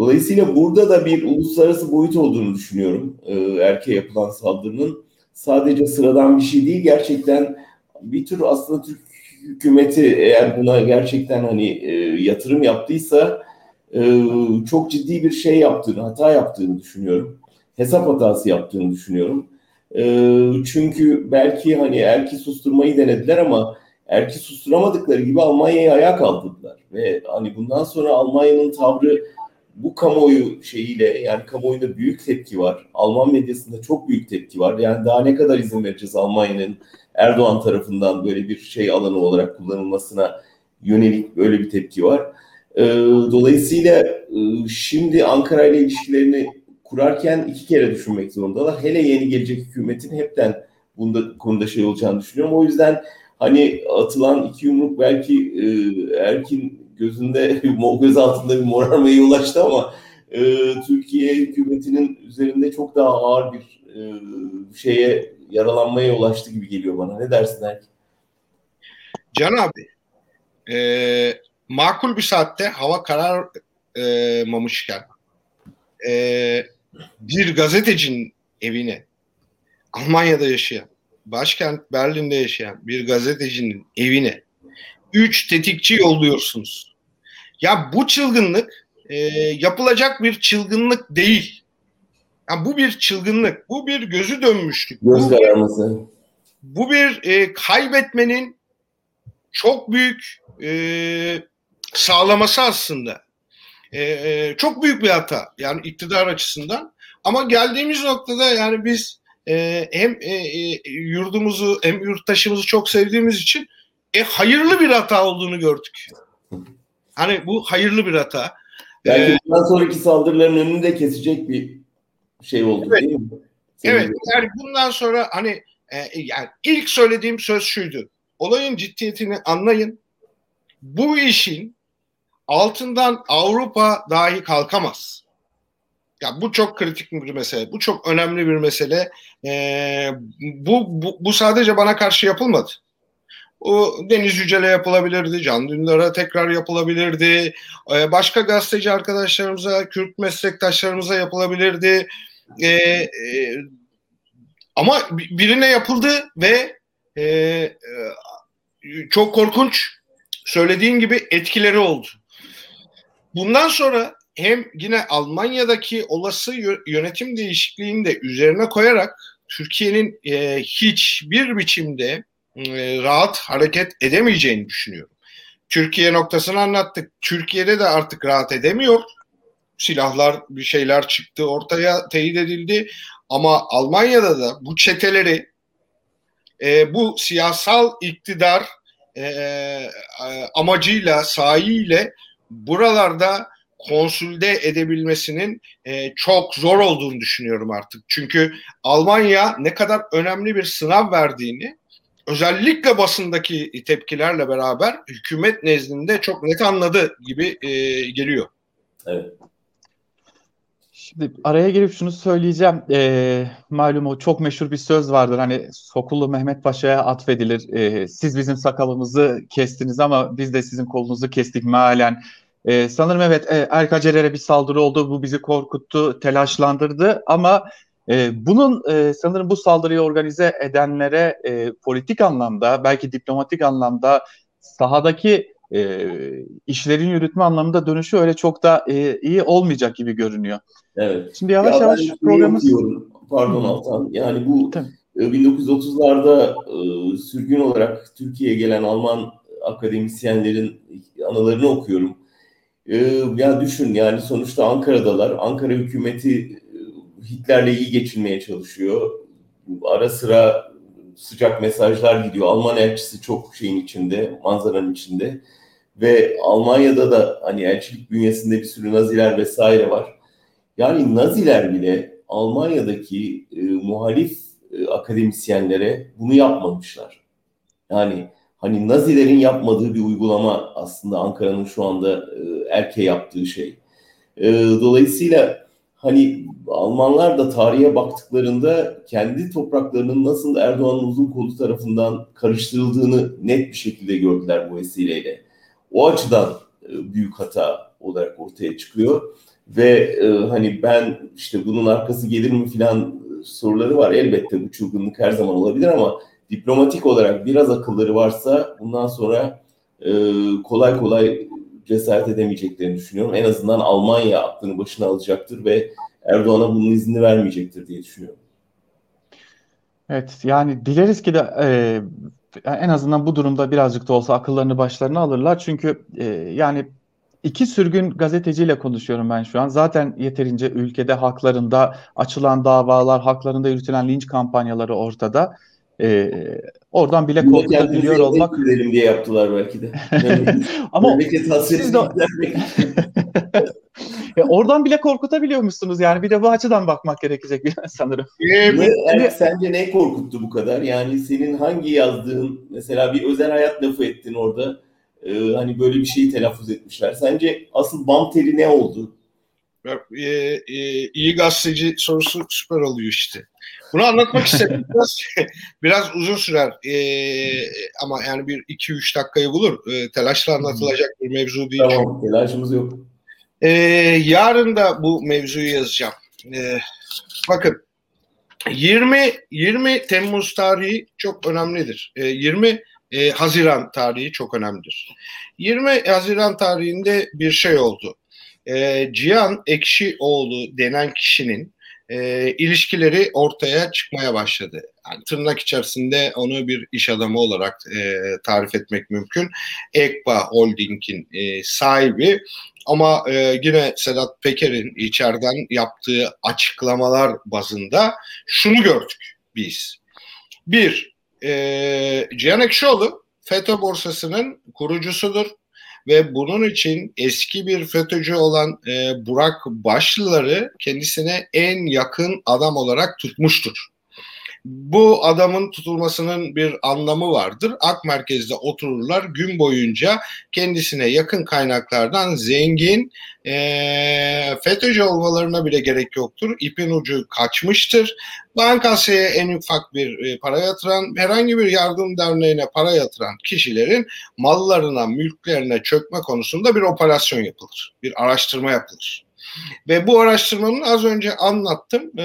Dolayısıyla burada da bir uluslararası boyut olduğunu düşünüyorum. E, erkeğe yapılan saldırının sadece sıradan bir şey değil. Gerçekten bir tür aslında Türk hükümeti eğer buna gerçekten hani e, yatırım yaptıysa e, çok ciddi bir şey yaptığını, hata yaptığını düşünüyorum. Hesap hatası yaptığını düşünüyorum. E, çünkü belki hani erki susturmayı denediler ama erki susturamadıkları gibi Almanya'yı ayağa kaldırdılar. Ve hani bundan sonra Almanya'nın tavrı bu kamuoyu şeyiyle yani kamuoyunda büyük tepki var. Alman medyasında çok büyük tepki var. Yani daha ne kadar izin vereceğiz Almanya'nın Erdoğan tarafından böyle bir şey alanı olarak kullanılmasına yönelik böyle bir tepki var. Ee, dolayısıyla e, şimdi Ankara ile ilişkilerini kurarken iki kere düşünmek zorundalar. Hele yeni gelecek hükümetin hepten bunda konuda şey olacağını düşünüyorum. O yüzden hani atılan iki yumruk belki e, Erkin gözünde (laughs) göz altında bir morarmaya ulaştı ama e, Türkiye hükümetinin üzerinde çok daha ağır bir e, şeye yaralanmaya ulaştı gibi geliyor bana. Ne dersin Erkin? Can abi e, makul bir saatte hava kararmamışken e, bir gazetecinin evine Almanya'da yaşayan başkent Berlin'de yaşayan bir gazetecinin evine üç tetikçi yolluyorsunuz. Ya bu çılgınlık e, yapılacak bir çılgınlık değil. Yani bu bir çılgınlık, bu bir gözü dönmüşlük. Göz kararması. Bu, bu bir e, kaybetmenin çok büyük e, sağlaması aslında. E, e, çok büyük bir hata yani iktidar açısından. Ama geldiğimiz noktada yani biz e, hem e, e, yurdumuzu hem yurttaşımızı çok sevdiğimiz için e, hayırlı bir hata olduğunu gördük. Hani bu hayırlı bir hata. Belki ee, bundan sonraki saldırıların önünü de kesecek bir şey oldu evet, değil mi? Senin evet. Yani bundan sonra hani e, yani ilk söylediğim söz şuydu. Olayın ciddiyetini anlayın. Bu işin altından Avrupa dahi kalkamaz. Ya bu çok kritik bir mesele. Bu çok önemli bir mesele. Ee, bu, bu, bu sadece bana karşı yapılmadı. O Deniz Yücel'e yapılabilirdi, Can Dündar'a tekrar yapılabilirdi, ee, başka gazeteci arkadaşlarımıza, Kürt meslektaşlarımıza yapılabilirdi. Ee, e, ama birine yapıldı ve e, e, çok korkunç söylediğin gibi etkileri oldu. Bundan sonra hem yine Almanya'daki olası yönetim değişikliğini de üzerine koyarak Türkiye'nin e, hiçbir biçimde e, rahat hareket edemeyeceğini düşünüyorum. Türkiye noktasını anlattık. Türkiye'de de artık rahat edemiyor. Silahlar bir şeyler çıktı ortaya teyit edildi. Ama Almanya'da da bu çeteleri e, bu siyasal iktidar e, e, amacıyla, sahiyle buralarda konsülde edebilmesinin e, çok zor olduğunu düşünüyorum artık. Çünkü Almanya ne kadar önemli bir sınav verdiğini özellikle basındaki tepkilerle beraber hükümet nezdinde çok net anladı gibi e, geliyor. Evet. Şimdi araya girip şunu söyleyeceğim. E, malum o çok meşhur bir söz vardır. Hani Sokullu Mehmet Paşa'ya atfedilir. E, siz bizim sakalımızı kestiniz ama biz de sizin kolunuzu kestik mealen. E, sanırım evet e, Erkacer'e bir saldırı oldu. Bu bizi korkuttu, telaşlandırdı ama e, bunun e, sanırım bu saldırıyı organize edenlere e, politik anlamda, belki diplomatik anlamda sahadaki e, işlerin yürütme anlamında dönüşü öyle çok da e, iyi olmayacak gibi görünüyor. Evet. Şimdi yavaş ya yavaş programımız... Pardon Altan. Yani bu Tabii. 1930'larda e, sürgün olarak Türkiye'ye gelen Alman akademisyenlerin anılarını okuyorum. E, ya düşün yani sonuçta Ankara'dalar. Ankara hükümeti Hitler'le iyi geçinmeye çalışıyor. Ara sıra sıcak mesajlar gidiyor. Alman elçisi çok şeyin içinde, manzaranın içinde. Ve Almanya'da da hani elçilik bünyesinde bir sürü Naziler vesaire var. Yani Naziler bile Almanya'daki e, muhalif e, akademisyenlere bunu yapmamışlar. Yani hani Nazilerin yapmadığı bir uygulama aslında Ankara'nın şu anda e, erke yaptığı şey. E, dolayısıyla hani Almanlar da tarihe baktıklarında kendi topraklarının nasıl Erdoğan'ın uzun kolu tarafından karıştırıldığını net bir şekilde gördüler bu vesileyle. O açıdan e, büyük hata olarak ortaya çıkıyor ve e, hani ben işte bunun arkası gelir mi filan soruları var. Elbette bu çılgınlık her zaman olabilir ama diplomatik olarak biraz akılları varsa bundan sonra e, kolay kolay cesaret edemeyeceklerini düşünüyorum. En azından Almanya aklını başına alacaktır ve Erdoğan'a bunun izni vermeyecektir diye düşünüyorum. Evet yani dileriz ki de e, en azından bu durumda birazcık da olsa akıllarını başlarına alırlar. Çünkü e, yani iki sürgün gazeteciyle konuşuyorum ben şu an. Zaten yeterince ülkede haklarında açılan davalar, haklarında yürütülen linç kampanyaları ortada. Ee, oradan bile korkutabiliyor olmak. diye yaptılar belki de. (laughs) Ama siz de (laughs) e, oradan bile korkutabiliyormuşsunuz yani. Bir de bu açıdan bakmak gerekecek sanırım. Ne, yani, sence ne korkuttu bu kadar? Yani senin hangi yazdığın mesela bir özel hayat lafı ettin orada. Ee, hani böyle bir şeyi telaffuz etmişler. Sence asıl bam teli ne oldu? E, e, iyi gazeteci sorusu süper oluyor işte. Bunu anlatmak istedim. Biraz, (laughs) biraz uzun sürer e, ama yani bir iki üç dakikayı bulur. E, telaşla anlatılacak bir mevzu değil. Tamam, telaşımız yok. E, yarın da bu mevzuyu yazacağım. E, bakın 20 20 Temmuz tarihi çok önemlidir. E, 20 e, Haziran tarihi çok önemlidir. 20 Haziran tarihinde bir şey oldu. E, Cihan Ekşioğlu denen kişinin e, ilişkileri ortaya çıkmaya başladı. Yani tırnak içerisinde onu bir iş adamı olarak e, tarif etmek mümkün. Ekba Holding'in e, sahibi ama e, yine Sedat Peker'in içeriden yaptığı açıklamalar bazında şunu gördük biz. Bir, e, Cihan Ekşioğlu FETÖ borsasının kurucusudur ve bunun için eski bir FETÖ'cü olan e, Burak Başlıları kendisine en yakın adam olarak tutmuştur. Bu adamın tutulmasının bir anlamı vardır. Ak merkezde otururlar gün boyunca kendisine yakın kaynaklardan zengin e, FETÖ'cü olmalarına bile gerek yoktur. İpin ucu kaçmıştır. Bankasya en ufak bir e, para yatıran, herhangi bir yardım derneğine para yatıran kişilerin mallarına, mülklerine çökme konusunda bir operasyon yapılır. Bir araştırma yapılır. Ve bu araştırmanın az önce anlattım. E,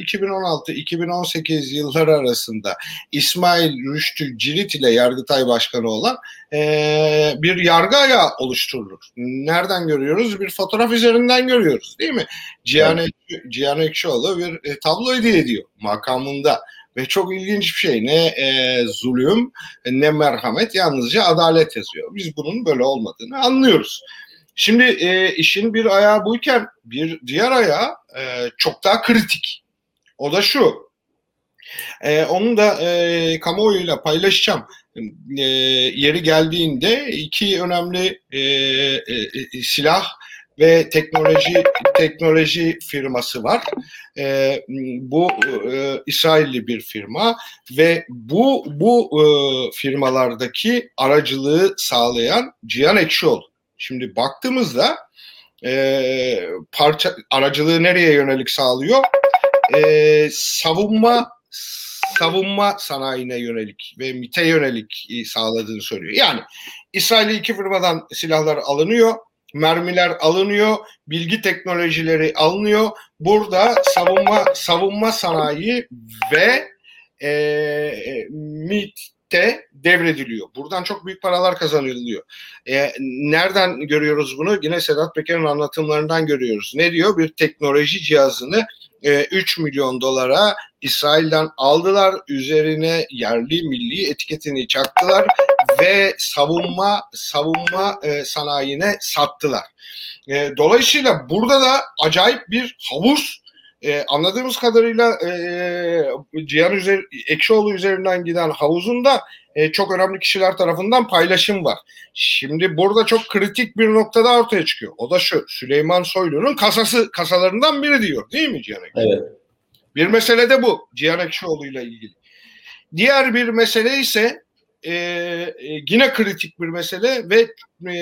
2016-2018 yılları arasında İsmail Rüştü Cirit ile Yargıtay Başkanı olan e, bir yargı ayağı oluşturulur. Nereden görüyoruz? Bir fotoğraf üzerinden görüyoruz değil mi? Cihan, evet. Cihan Ekşioğlu bir e, tablo hediye ediyor makamında. Ve çok ilginç bir şey. Ne e, zulüm ne merhamet yalnızca adalet yazıyor. Biz bunun böyle olmadığını anlıyoruz. Şimdi e, işin bir ayağı buyken bir diğer ayağı e, çok daha kritik. O da şu. E, onu da e, kamuoyuyla paylaşacağım. E, yeri geldiğinde iki önemli e, e, e, silah ve teknoloji teknoloji firması var. E, bu e, İsrailli bir firma ve bu bu e, firmalardaki aracılığı sağlayan Cihan Ekşioğlu. Şimdi baktığımızda e, parça aracılığı nereye yönelik sağlıyor? E, savunma savunma sanayine yönelik ve MIT'e yönelik sağladığını söylüyor. Yani İsrail'i iki firmadan silahlar alınıyor, mermiler alınıyor, bilgi teknolojileri alınıyor. Burada savunma savunma sanayi ve e, MIT de devrediliyor. Buradan çok büyük paralar kazanılıyor. E, nereden görüyoruz bunu? Yine Sedat Peker'in anlatımlarından görüyoruz. Ne diyor? Bir teknoloji cihazını e, 3 milyon dolara İsrail'den aldılar. Üzerine yerli milli etiketini çaktılar ve savunma savunma e, sanayine sattılar. E, dolayısıyla burada da acayip bir havuz e, anladığımız kadarıyla e, Cihan Üzer, Ekşioğlu üzerinden giden havuzunda e, çok önemli kişiler tarafından paylaşım var. Şimdi burada çok kritik bir noktada ortaya çıkıyor. O da şu Süleyman Soylu'nun kasası kasalarından biri diyor değil mi Cihan Ekşioğlu? Evet. Bir mesele de bu Cihan Ekşioğlu ile ilgili. Diğer bir mesele ise e, yine kritik bir mesele ve e,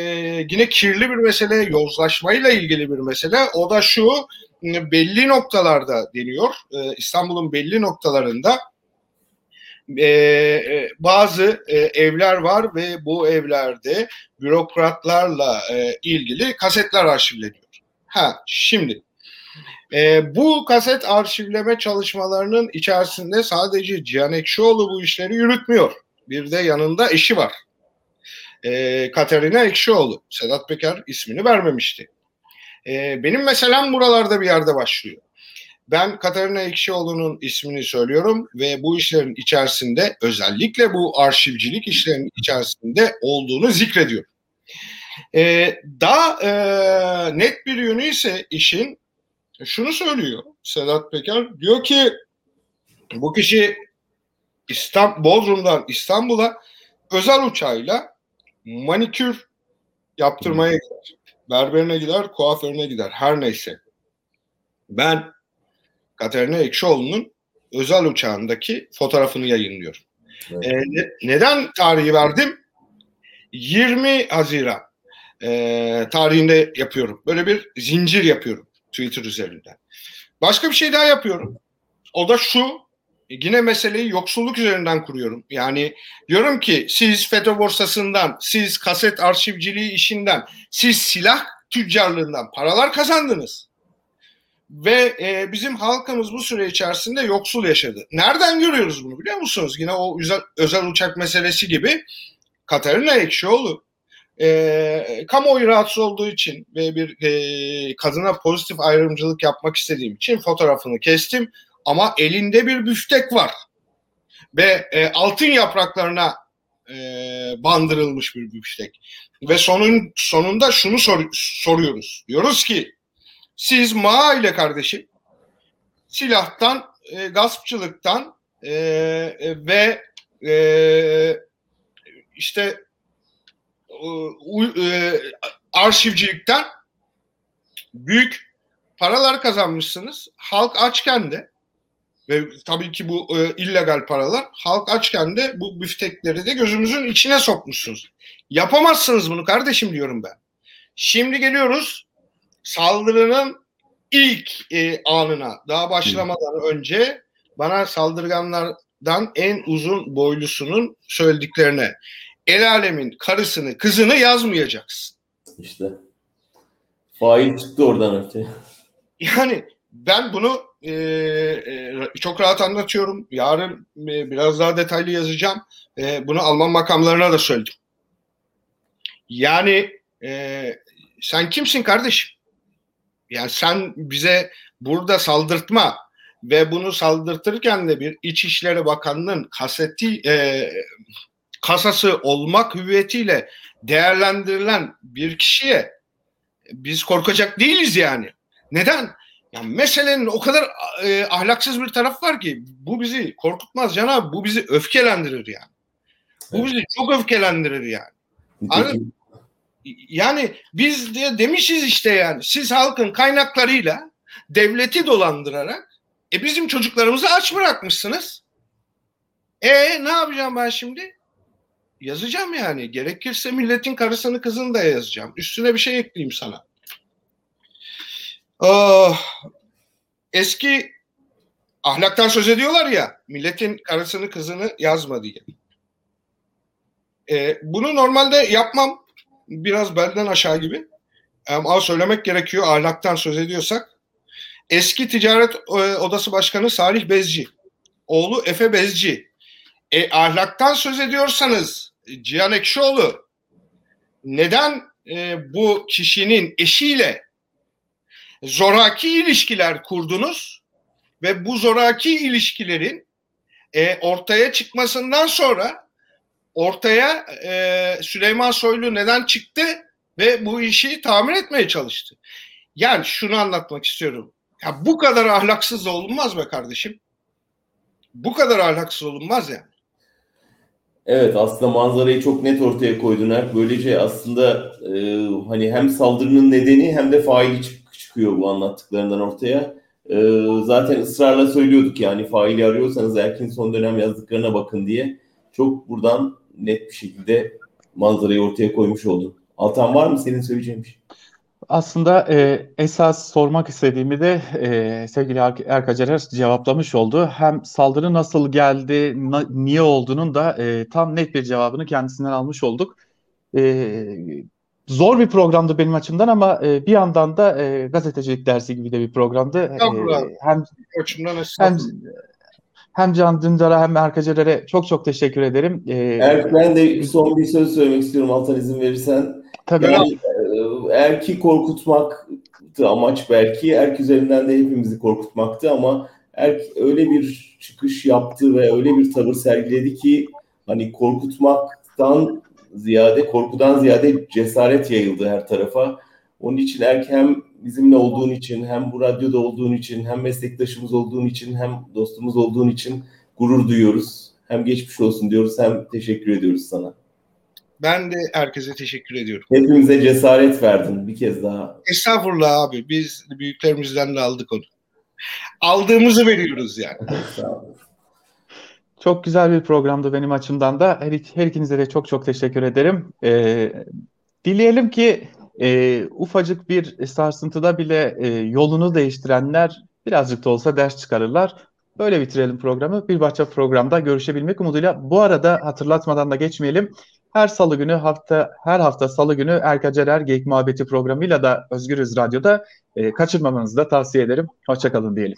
yine kirli bir mesele, yozlaşmayla ilgili bir mesele. O da şu, belli noktalarda deniyor, e, İstanbul'un belli noktalarında e, e, bazı e, evler var ve bu evlerde bürokratlarla e, ilgili kasetler arşivleniyor. Ha şimdi e, bu kaset arşivleme çalışmalarının içerisinde sadece Cihan Ekşioğlu bu işleri yürütmüyor. Bir de yanında eşi var. E, Katerina Ekşioğlu. Sedat Peker ismini vermemişti. E, benim meselem buralarda bir yerde başlıyor. Ben Katarina Ekşioğlu'nun ismini söylüyorum ve bu işlerin içerisinde özellikle bu arşivcilik işlerinin içerisinde olduğunu zikrediyorum. Ee, daha e, net bir yönü ise işin şunu söylüyor Sedat Peker. Diyor ki bu kişi İstanbul, Bodrum'dan İstanbul'a özel uçağıyla manikür yaptırmaya gider. Berberine gider, kuaförüne gider. Her neyse. Ben Katerina Ekşioğlu'nun özel uçağındaki fotoğrafını yayınlıyorum. Evet. E, ne, neden tarihi verdim? 20 Haziran e, tarihinde yapıyorum. Böyle bir zincir yapıyorum Twitter üzerinden. Başka bir şey daha yapıyorum. O da şu. Yine meseleyi yoksulluk üzerinden kuruyorum. Yani diyorum ki siz FETÖ borsasından, siz kaset arşivciliği işinden, siz silah tüccarlığından paralar kazandınız. Ve e, bizim halkımız bu süre içerisinde yoksul yaşadı. Nereden görüyoruz bunu biliyor musunuz? Yine o özel, özel uçak meselesi gibi Katarina Ekşioğlu e, kamuoyu rahatsız olduğu için ve bir e, kadına pozitif ayrımcılık yapmak istediğim için fotoğrafını kestim. Ama elinde bir büftek var. Ve e, altın yapraklarına e, bandırılmış bir büftek. Ve sonun sonunda şunu sor, soruyoruz. Diyoruz ki siz Ma ile kardeşim silahtan, e, gaspçılıktan e, e, ve e, işte e, arşivcilikten büyük paralar kazanmışsınız. Halk açken de ve tabii ki bu e, illegal paralar halk açken de bu büftekleri de gözümüzün içine sokmuşsunuz. Yapamazsınız bunu kardeşim diyorum ben. Şimdi geliyoruz saldırının ilk e, anına daha başlamadan önce bana saldırganlardan en uzun boylusunun söylediklerine el alemin karısını kızını yazmayacaksın. İşte fail çıktı oradan ortaya. Yani ben bunu e, e, çok rahat anlatıyorum. Yarın e, biraz daha detaylı yazacağım. E, bunu Alman makamlarına da söyledim. Yani e, sen kimsin kardeşim? Yani sen bize burada saldırtma ve bunu saldırtırken de bir İçişleri Bakanı'nın kaseti e, kasası olmak hüviyetiyle değerlendirilen bir kişiye biz korkacak değiliz yani. Neden? Yani meselenin o kadar e, ahlaksız bir taraf var ki bu bizi korkutmaz Can Bu bizi öfkelendirir yani. Bu bizi çok öfkelendirir yani. Anladın? Yani biz de demişiz işte yani siz halkın kaynaklarıyla devleti dolandırarak e bizim çocuklarımızı aç bırakmışsınız. E ne yapacağım ben şimdi? Yazacağım yani. Gerekirse milletin karısını kızını da yazacağım. Üstüne bir şey ekleyeyim sana. Oh, eski ahlaktan söz ediyorlar ya milletin karısını kızını yazma diye. E, bunu normalde yapmam biraz belden aşağı gibi. Ama söylemek gerekiyor ahlaktan söz ediyorsak. Eski Ticaret e, Odası Başkanı Salih Bezci, oğlu Efe Bezci. E, ahlaktan söz ediyorsanız Cihan Ekşioğlu neden e, bu kişinin eşiyle zoraki ilişkiler kurdunuz ve bu zoraki ilişkilerin e, ortaya çıkmasından sonra ortaya e, Süleyman Soylu neden çıktı ve bu işi tamir etmeye çalıştı. Yani şunu anlatmak istiyorum. Ya bu kadar ahlaksız olunmaz be kardeşim. Bu kadar ahlaksız olunmaz yani. Evet aslında manzarayı çok net ortaya koydular. Böylece aslında e, hani hem saldırının nedeni hem de faili çık- çıkıyor bu anlattıklarından ortaya. E, zaten ısrarla söylüyorduk yani faili arıyorsanız erkin son dönem yazdıklarına bakın diye. Çok buradan net bir şekilde manzarayı ortaya koymuş oldun. Altan var mı senin söyleyeceğin bir şey? Aslında e, esas sormak istediğimi de e, sevgili Er- Erkacerer cevaplamış oldu. Hem saldırı nasıl geldi, na- niye olduğunun da e, tam net bir cevabını kendisinden almış olduk. E, zor bir programdı benim açımdan ama e, bir yandan da e, gazetecilik dersi gibi de bir programdı. E, Estağfurullah. hem Açımdan hem hem Can Dündar'a hem Erkacerer'e çok çok teşekkür ederim. E, Erk ben de son bir söz söylemek istiyorum Altan izin verirsen. tabii Yani e, Erk'i korkutmaktı amaç belki. Erk üzerinden de hepimizi korkutmaktı ama Erk öyle bir çıkış yaptı ve öyle bir tavır sergiledi ki hani korkutmaktan ziyade, korkudan ziyade cesaret yayıldı her tarafa. Onun için Erk hem bizimle olduğun için, hem bu radyoda olduğun için, hem meslektaşımız olduğun için, hem dostumuz olduğun için gurur duyuyoruz. Hem geçmiş olsun diyoruz, hem teşekkür ediyoruz sana. Ben de herkese teşekkür ediyorum. Hepimize cesaret verdin bir kez daha. Estağfurullah abi. Biz büyüklerimizden de aldık onu. Aldığımızı veriyoruz yani. Sağ olun. Çok güzel bir programdı benim açımdan da. Her, her ikinize de çok çok teşekkür ederim. Ee, dileyelim ki e, ufacık bir sarsıntıda bile e, yolunu değiştirenler birazcık da olsa ders çıkarırlar. Böyle bitirelim programı. Bir başka programda görüşebilmek umuduyla. Bu arada hatırlatmadan da geçmeyelim. Her salı günü hafta her hafta salı günü Erkacerer Geyik Muhabbeti programıyla da Özgürüz Radyo'da e, kaçırmamanızı da tavsiye ederim. Hoşçakalın diyelim.